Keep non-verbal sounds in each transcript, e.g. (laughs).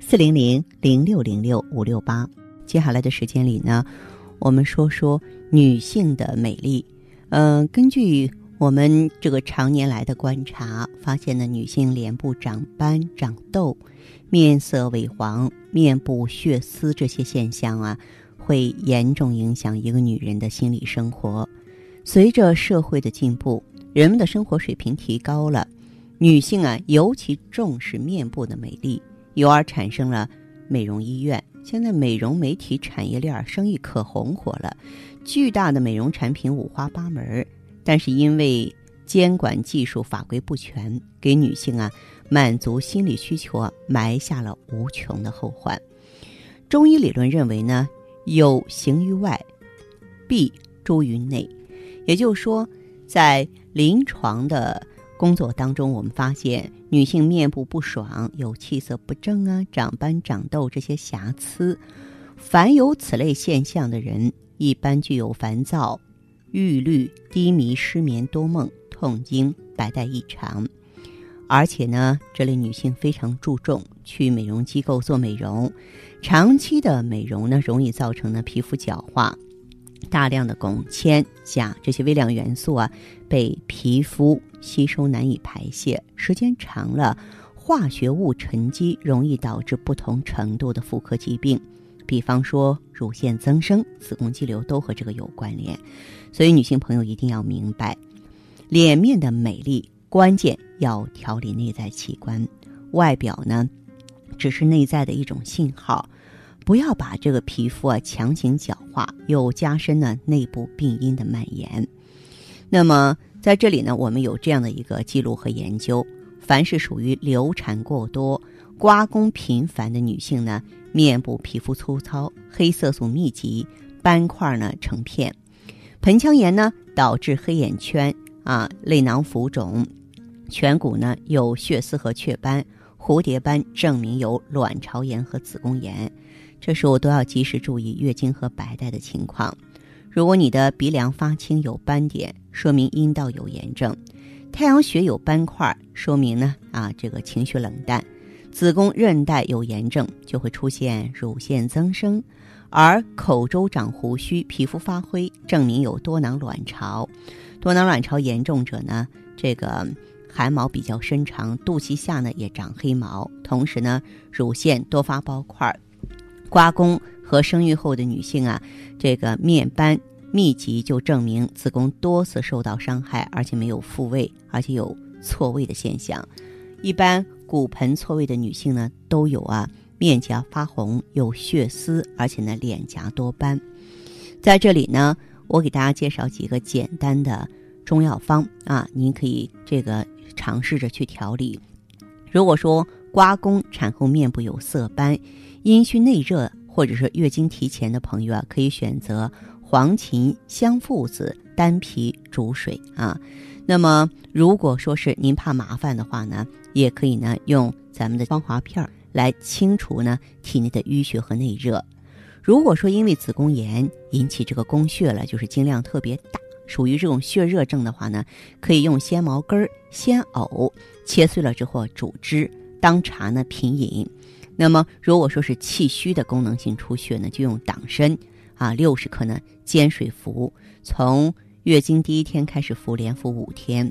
四零零零六零六五六八，接下来的时间里呢，我们说说女性的美丽。嗯，根据我们这个常年来的观察，发现呢，女性脸部长斑、长痘、面色萎黄、面部血丝这些现象啊，会严重影响一个女人的心理生活。随着社会的进步，人们的生活水平提高了，女性啊，尤其重视面部的美丽。由而产生了美容医院。现在美容美体产业链生意可红火了，巨大的美容产品五花八门。但是因为监管技术法规不全，给女性啊满足心理需求啊埋下了无穷的后患。中医理论认为呢，有形于外，必诸于内。也就是说，在临床的。工作当中，我们发现女性面部不爽、有气色不正啊、长斑、长痘这些瑕疵，凡有此类现象的人，一般具有烦躁、郁虑、低迷、失眠、多梦、痛经、白带异常，而且呢，这类女性非常注重去美容机构做美容，长期的美容呢，容易造成呢皮肤角化。大量的汞、铅、钾这些微量元素啊，被皮肤吸收难以排泄，时间长了，化学物沉积，容易导致不同程度的妇科疾病，比方说乳腺增生、子宫肌瘤都和这个有关联。所以，女性朋友一定要明白，脸面的美丽关键要调理内在器官，外表呢，只是内在的一种信号。不要把这个皮肤啊强行角化，又加深了内部病因的蔓延。那么在这里呢，我们有这样的一个记录和研究：凡是属于流产过多、刮宫频繁的女性呢，面部皮肤粗糙、黑色素密集、斑块呢成片；盆腔炎呢导致黑眼圈啊、泪囊浮肿；颧骨呢有血丝和雀斑、蝴蝶斑，证明有卵巢炎和子宫炎。这时候都要及时注意月经和白带的情况。如果你的鼻梁发青有斑点，说明阴道有炎症；太阳穴有斑块，说明呢啊这个情绪冷淡；子宫韧带有炎症，就会出现乳腺增生；而口周长胡须、皮肤发灰，证明有多囊卵巢。多囊卵巢严重者呢，这个汗毛比较深长，肚脐下呢也长黑毛，同时呢乳腺多发包块。刮宫和生育后的女性啊，这个面斑密集，就证明子宫多次受到伤害，而且没有复位，而且有错位的现象。一般骨盆错位的女性呢，都有啊面颊发红，有血丝，而且呢脸颊多斑。在这里呢，我给大家介绍几个简单的中药方啊，您可以这个尝试着去调理。如果说刮宫产后面部有色斑，阴虚内热或者是月经提前的朋友啊，可以选择黄芩、香附子、丹皮煮水啊。那么，如果说是您怕麻烦的话呢，也可以呢用咱们的芳华片儿来清除呢体内的淤血和内热。如果说因为子宫炎引起这个宫血了，就是经量特别大，属于这种血热症的话呢，可以用鲜毛根、鲜藕切碎了之后煮汁当茶呢品饮。那么，如果说是气虚的功能性出血呢，就用党参啊六十克呢煎水服，从月经第一天开始服，连服五天。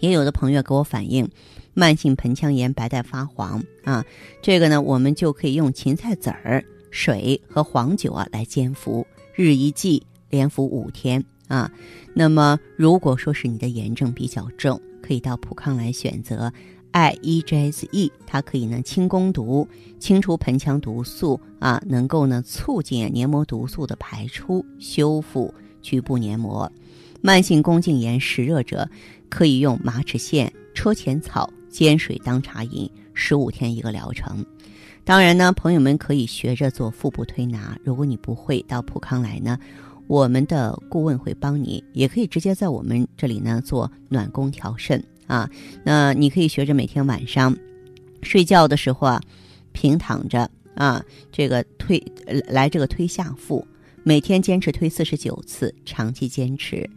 也有的朋友给我反映，慢性盆腔炎、白带发黄啊，这个呢，我们就可以用芹菜籽儿、水和黄酒啊来煎服，日一剂，连服五天啊。那么，如果说是你的炎症比较重，可以到普康来选择。I E G S E，它可以呢清宫毒，清除盆腔毒素啊，能够呢促进黏膜毒素的排出，修复局部黏膜。慢性宫颈炎湿热者，可以用马齿苋、车前草煎水当茶饮，十五天一个疗程。当然呢，朋友们可以学着做腹部推拿。如果你不会，到普康来呢，我们的顾问会帮你，也可以直接在我们这里呢做暖宫调肾啊。那你可以学着每天晚上睡觉的时候啊，平躺着啊，这个推来这个推下腹，每天坚持推四十九次，长期坚持。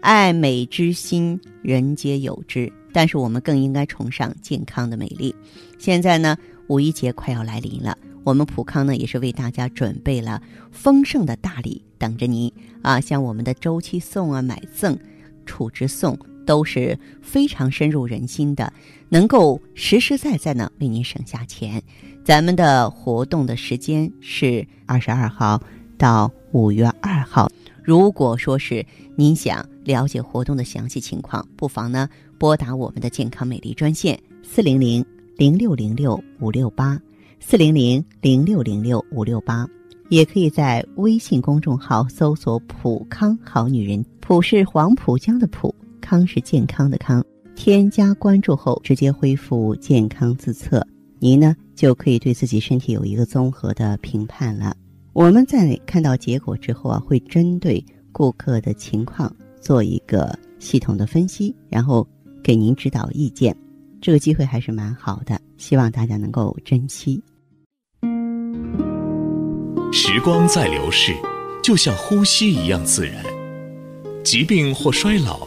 爱美之心，人皆有之，但是我们更应该崇尚健康的美丽。现在呢？五一节快要来临了，我们普康呢也是为大家准备了丰盛的大礼等着您啊！像我们的周期送啊、买赠、储值送都是非常深入人心的，能够实实在在呢为您省下钱。咱们的活动的时间是二十二号到五月二号。如果说是您想了解活动的详细情况，不妨呢拨打我们的健康美丽专线四零零。零六零六五六八四零零零六零六五六八，也可以在微信公众号搜索“普康好女人”，普是黄浦江的浦，康是健康的康。添加关注后，直接恢复健康自测，您呢就可以对自己身体有一个综合的评判了。我们在看到结果之后啊，会针对顾客的情况做一个系统的分析，然后给您指导意见。这个机会还是蛮好的，希望大家能够珍惜。时光在流逝，就像呼吸一样自然。疾病或衰老，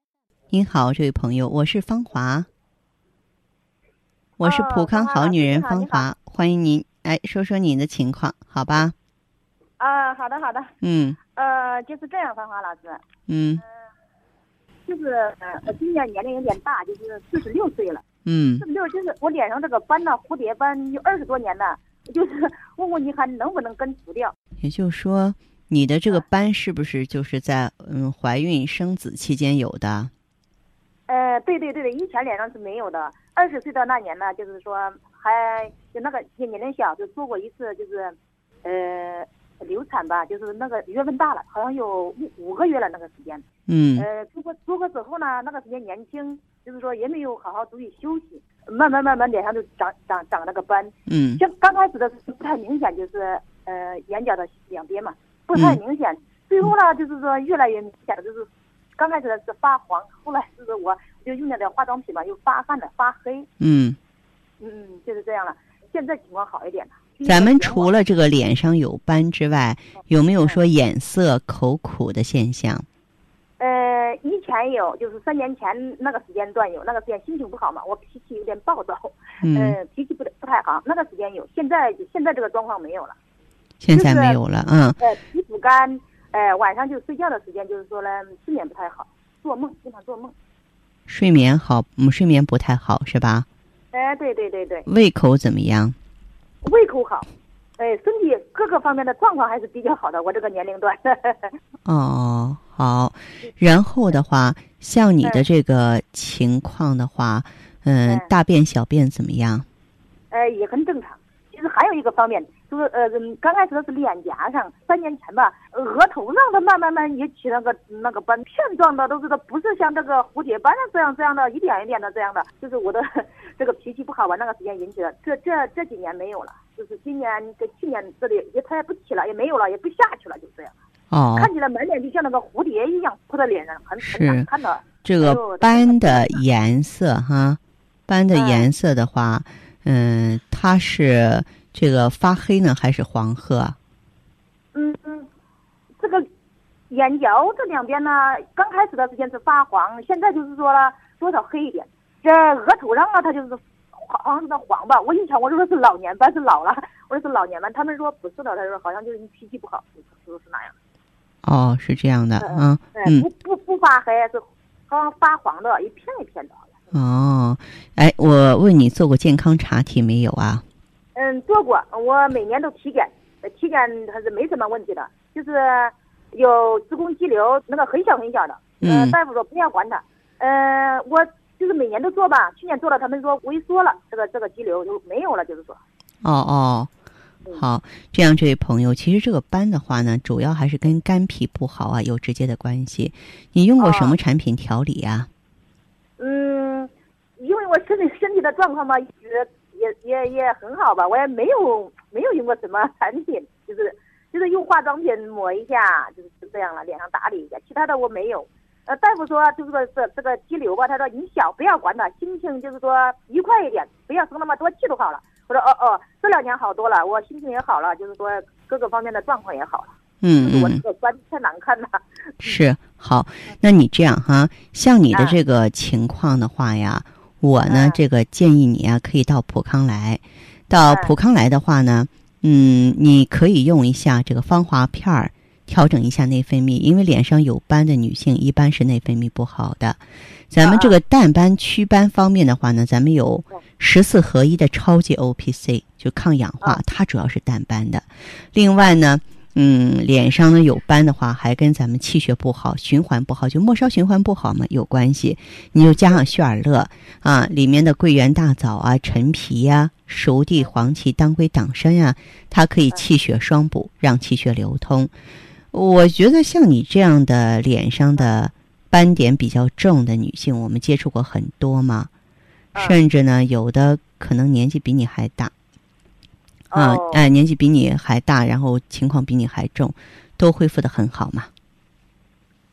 您好，这位朋友，我是芳华，我是普康好女人芳华，欢迎您哎说说您的情况，好吧？啊，好的，好的。嗯。呃，就是这样，芳华老师。嗯。就是呃，今年年龄有点大，就是四十六岁了。嗯。四十六，就是我脸上这个斑呢，蝴蝶斑有二十多年了，就是 (laughs) 问问你还能不能根除掉？也就是说，你的这个斑是不是就是在嗯怀孕生子期间有的？呃，对对对对，以前脸上是没有的。二十岁的那年呢，就是说还就那个年龄小，就做过一次，就是呃。流产吧，就是那个月份大了，好像有五五个月了那个时间。嗯。呃，做过做过之后呢，那个时间年轻，就是说也没有好好注意休息，慢慢慢慢脸上就长长长那个斑。嗯。像刚开始的不太明显，就是呃眼角的两边嘛，不太明显。最后呢，就是说越来越明显了，就是刚开始是发黄，后来就是我就用那点化妆品嘛，又发汗了，发黑。嗯。嗯，就是这样了。现在情况好一点了。咱们除了这个脸上有斑之外，有没有说眼涩、口苦的现象？呃，以前有，就是三年前那个时间段有，那个时间心情不好嘛，我脾气有点暴躁，嗯，脾气不不太好，那个时间有。现在现在这个状况没有了，现在没有了，嗯。呃，皮肤干，呃，晚上就睡觉的时间就是说呢，睡眠不太好，做梦经常做梦。睡眠好，嗯，睡眠不太好是吧？哎，对对对对。胃口怎么样？胃口好，哎，身体各个方面的状况还是比较好的。我这个年龄段。(laughs) 哦，好。然后的话，像你的这个情况的话，嗯，大便小便怎么样？哎，也很正常。其实还有一个方面，就是呃，刚开始的是脸颊上，三年前吧，额头上它慢慢慢也起那个那个斑，片状的，都是它不是像这个蝴蝶斑这样这样的，一点一点的这样的，就是我的。这个脾气不好吧？那个时间引起的，这这这几年没有了，就是今年跟去年这里也它也不起了，也没有了，也不下去了，就这样。哦。看起来满脸就像那个蝴蝶一样扑在脸上，很很难看的。这个斑的颜色哈，斑的颜色的话，嗯，它是这个发黑呢，还是黄褐？嗯嗯，这个眼角这两边呢，刚开始的时间是发黄，现在就是说了多少黑一点。这额头上啊，它就是黄黄的黄吧。我一瞧，我说是老年斑，是老了。我说是老年斑，他们说不是的，他说好像就是你脾气不好，说是那样。哦，是这样的，嗯嗯，不不不发黑，是刚发黄的，一片一片的。哦，哎，我问你做过健康查体没有啊？嗯，做过，我每年都体检，体检还是没什么问题的，就是有子宫肌瘤，那个很小很小的，嗯，大夫说不要管它，呃，我就是每年都做吧，去年做了，他们说萎缩了，这个这个肌瘤就没有了，就是说。哦哦。好，这样这位朋友，其实这个斑的话呢，主要还是跟肝脾不好啊有直接的关系。你用过什么产品调理呀？嗯，因为我身体身体的状况嘛，一直也也也很好吧，我也没有没有用过什么产品，就是就是用化妆品抹一下，就是这样了，脸上打理一下，其他的我没有。呃，大夫说就是说这这个肌瘤吧，他说你小不要管它，心情就是说愉快一点，不要生那么多气就好了。我说哦哦，这两年好多了，我心情也好了，就是说各个方面的状况也好了。嗯嗯。我这个斑太难看了。是好，那你这样哈，像你的这个情况的话呀，我呢这个建议你啊，可以到普康来。到普康来的话呢，嗯，你可以用一下这个芳华片儿，调整一下内分泌，因为脸上有斑的女性一般是内分泌不好的。咱们这个淡斑祛斑方面的话呢，咱们有十四合一的超级 O P C，就抗氧化，它主要是淡斑的。另外呢，嗯，脸上呢有斑的话，还跟咱们气血不好、循环不好，就末梢循环不好嘛有关系。你就加上血尔乐啊，里面的桂圆、大枣啊、陈皮呀、熟地、黄芪、当归、党参呀，它可以气血双补，让气血流通。我觉得像你这样的脸上的。斑点比较重的女性，我们接触过很多嘛，甚至呢，有的可能年纪比你还大，啊，哎，年纪比你还大，然后情况比你还重，都恢复的很好嘛。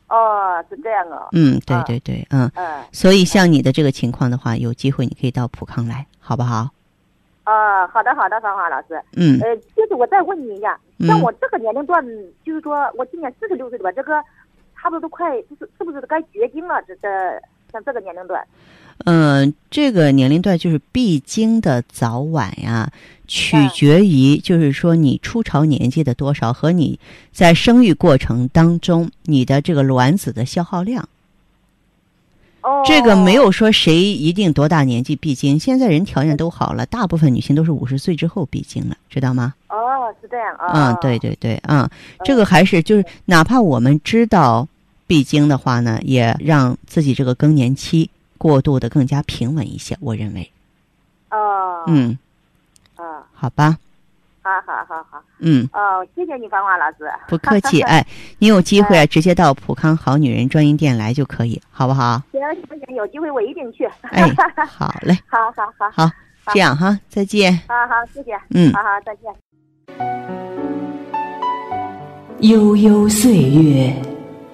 哦，是这样哦。嗯，对对对，嗯。嗯。所以像你的这个情况的话，有机会你可以到普康来，好不好？啊，好的好的，芳华老师。嗯。呃，就是我再问你一下，像我这个年龄段，就是说我今年四十六岁了吧，这个。差不多都快，就是是不是该绝经了？这这像这个年龄段，嗯，这个年龄段就是闭经的早晚呀，取决于就是说你初潮年纪的多少和你在生育过程当中你的这个卵子的消耗量。哦，这个没有说谁一定多大年纪闭经，现在人条件都好了，大部分女性都是五十岁之后闭经了，知道吗？哦，是这样啊。嗯，对对对，嗯，这个还是就是哪怕我们知道。闭经的话呢，也让自己这个更年期过渡的更加平稳一些。我认为。哦。嗯。啊。好吧。好好好好。嗯。哦，谢谢你，芳华老师。不客气，(laughs) 哎，你有机会啊，直接到普康好女人专营店来就可以，好不好？行行行，有机会我一定去。哎，好嘞。(laughs) 好好好。好，这样哈，再见。好好，谢谢。嗯。好好，再见。悠悠岁月。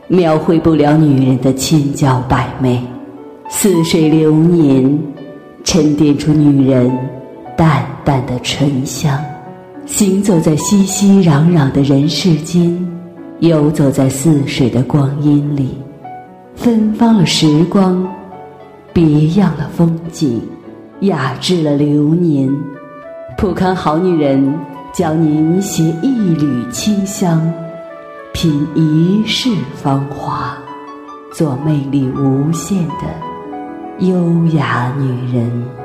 描绘不了女人的千娇百媚，似水流年，沉淀出女人淡淡的醇香。行走在熙熙攘攘的人世间，游走在似水的光阴里，芬芳了时光，别样了风景，雅致了流年。普康好女人，教您携一缕清香。品一世芳华，做魅力无限的优雅女人。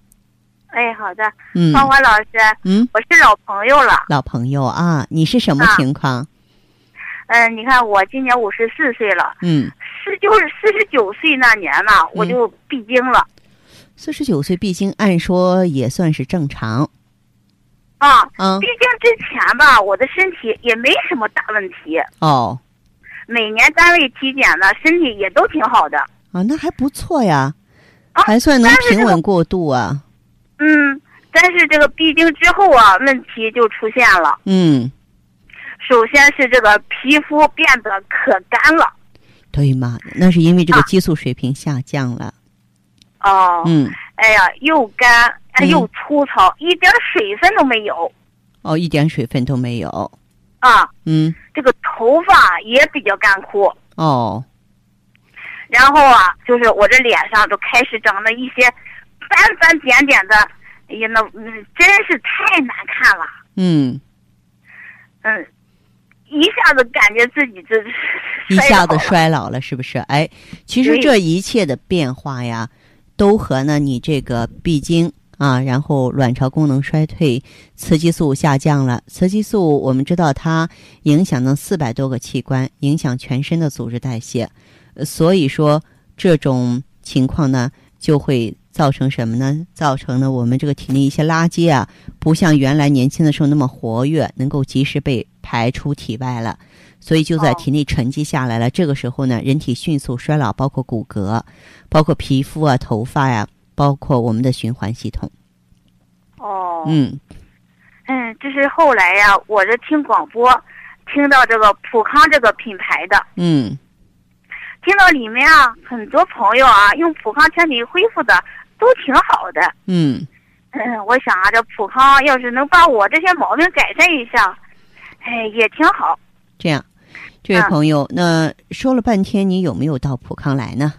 哎，好的，嗯，芳华老师，嗯，我是老朋友了。老朋友啊，你是什么啊情况？嗯、你看我今年五十四岁了，嗯，是就是四十九岁那年呢，我就闭经了、四十九岁闭经，按说也算是正常。啊。嗯闭，经之前吧，我的身体也没什么大问题，哦，每年单位体检呢，身体也都挺好的。啊，那还不错呀，啊还算能平稳过渡啊。嗯，但是这个闭经之后啊，问题就出现了。嗯，首先是这个皮肤变得可干了。对嘛，那是因为这个啊激素水平下降了。哦，嗯，哎呀，又干又粗糙，一点水分都没有哦，一点水分都没有。啊。嗯，这个头发也比较干枯，哦，然后啊，就是我这脸上都开始长了一些斑斑点点的，哎呀，那嗯真是太难看了，嗯，嗯，一下子感觉自己这 (laughs) 一下子衰老了是不是？哎，其实这一切的变化呀，都和呢你这个闭经啊，然后卵巢功能衰退，雌激素下降了。雌激素我们知道它影响了四百多个器官，影响全身的组织代谢，呃所以说这种情况呢，就会造成什么呢？造成了我们这个体内一些垃圾啊，不像原来年轻的时候那么活跃，能够及时被排出体外了。所以就在哦体内沉积下来了。这个时候呢，人体迅速衰老，包括骨骼，包括皮肤啊、头发呀、包括我们的循环系统。哦，嗯嗯，这是后来呀，我这听广播，听到这个普康这个品牌的，嗯听到里面啊，很多朋友啊用普康产品恢复的都挺好的。嗯，嗯，我想啊，这普康要是能把我这些毛病改善一下，哎，也挺好。这样，这位啊朋友，那说了半天，你有没有到普康来呢？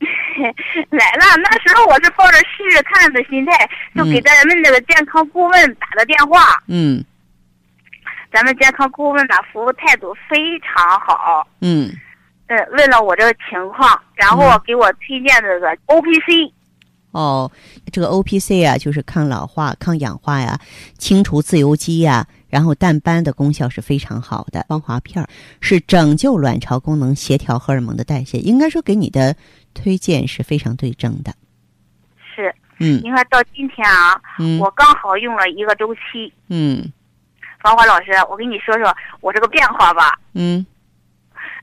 (laughs) 来了，那时候我是抱着试试看的心态，就给咱们那个健康顾问打的电话。嗯咱们健康顾问的，服务态度非常好。嗯，呃，问了我这个情况，然后嗯给我推荐这个 O P C。哦，这个 O P C 啊，就是抗老化、抗氧化呀，清除自由基呀，然后淡斑的功效是非常好的。芳华片儿是拯救卵巢功能、协调荷尔蒙的代谢，应该说给你的推荐是非常对症的。是，嗯你看到今天啊，嗯我刚好用了一个周期。嗯芳华老师，我跟你说说我这个变化吧。嗯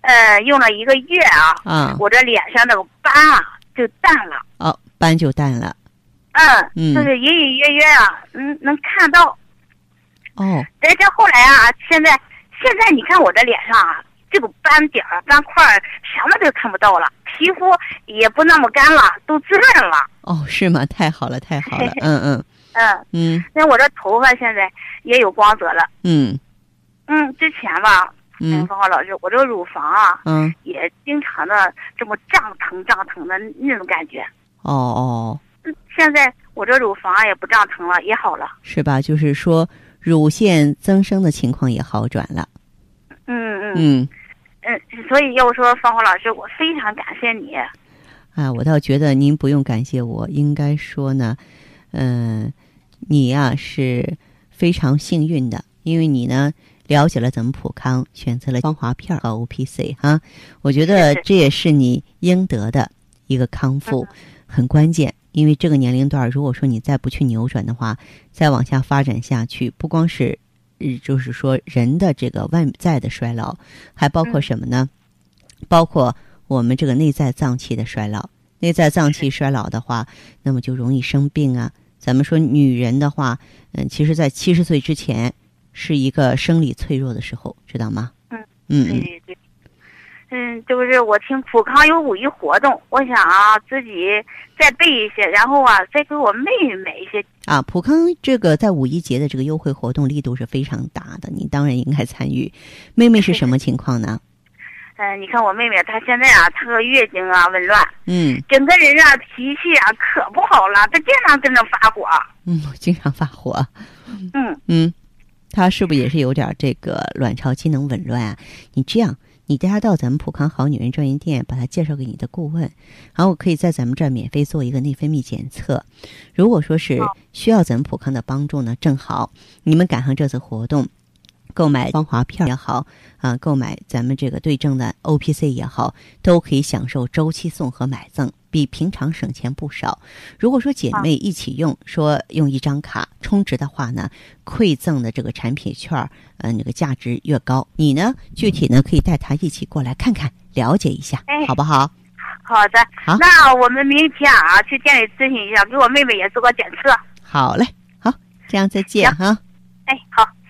呃，用了一个月啊，啊我这脸上那个斑啊就淡了。哦，斑就淡了。嗯，嗯。就是隐隐约约啊，嗯，能看到。哦。但是后来啊，现在现在你看我的脸上啊，这个斑点儿、斑块儿什么都看不到了，皮肤也不那么干了，都滋润了。哦，是吗？太好了，太好了，(laughs) 嗯嗯。嗯，嗯。那我这头发现在也有光泽了。嗯。嗯，之前吧，嗯。芳华老师，我这个乳房啊，嗯，也经常的这么胀疼胀疼的那种感觉。哦哦，嗯，现在我这乳房也不胀疼了，也好了。是吧？就是说乳腺增生的情况也好转了。嗯嗯嗯。嗯，所以要说芳华老师，我非常感谢你。啊，我倒觉得您不用感谢我，应该说呢，嗯、你呀、是非常幸运的，因为你呢了解了咱们普康，选择了芳华片和 O P C 哈，我觉得这也是你应得的一个康复，很关键。因为这个年龄段儿，如果说你再不去扭转的话，再往下发展下去，不光是，呃就是说人的这个外在的衰老，还包括嗯什么呢？包括我们这个内在脏器的衰老。内在脏器衰老的话，那么就容易生病啊。咱们说女人的话，嗯，其实，在七十岁之前是一个生理脆弱的时候，知道吗？嗯嗯嗯对对对。嗯，就是我听普康有五一活动，我想啊自己再备一些，然后啊再给我妹妹买一些。啊，普康这个在五一节的这个优惠活动力度是非常大的，你当然应该参与。妹妹是什么情况呢？嗯、(laughs) 你看我妹妹她现在啊，她月经啊紊乱，嗯整个人啊脾气啊可不好了，她经常跟着发火。嗯，(laughs) 经常发火。嗯嗯，她是不是也是有点这个卵巢机能紊乱啊？你这样，你带他到咱们普康好女人专营店，把他介绍给你的顾问，然后我可以在咱们这儿免费做一个内分泌检测。如果说是需要咱们普康的帮助呢，正好你们赶上这次活动。购买芳华片也好，啊，购买咱们这个对症的 O P C 也好，都可以享受周期送和买赠，比平常省钱不少。如果说姐妹一起用，说用一张卡充值的话呢，馈赠的这个产品券儿，呃，那个价值越高。你呢，具体呢可以带她一起过来看看，了解一下，哎好不好？好的，好那我们明天啊去店里咨询一下，给我妹妹也做个检测。好嘞，好，这样再见哈。哎，好，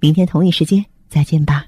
明天同一时间再见吧。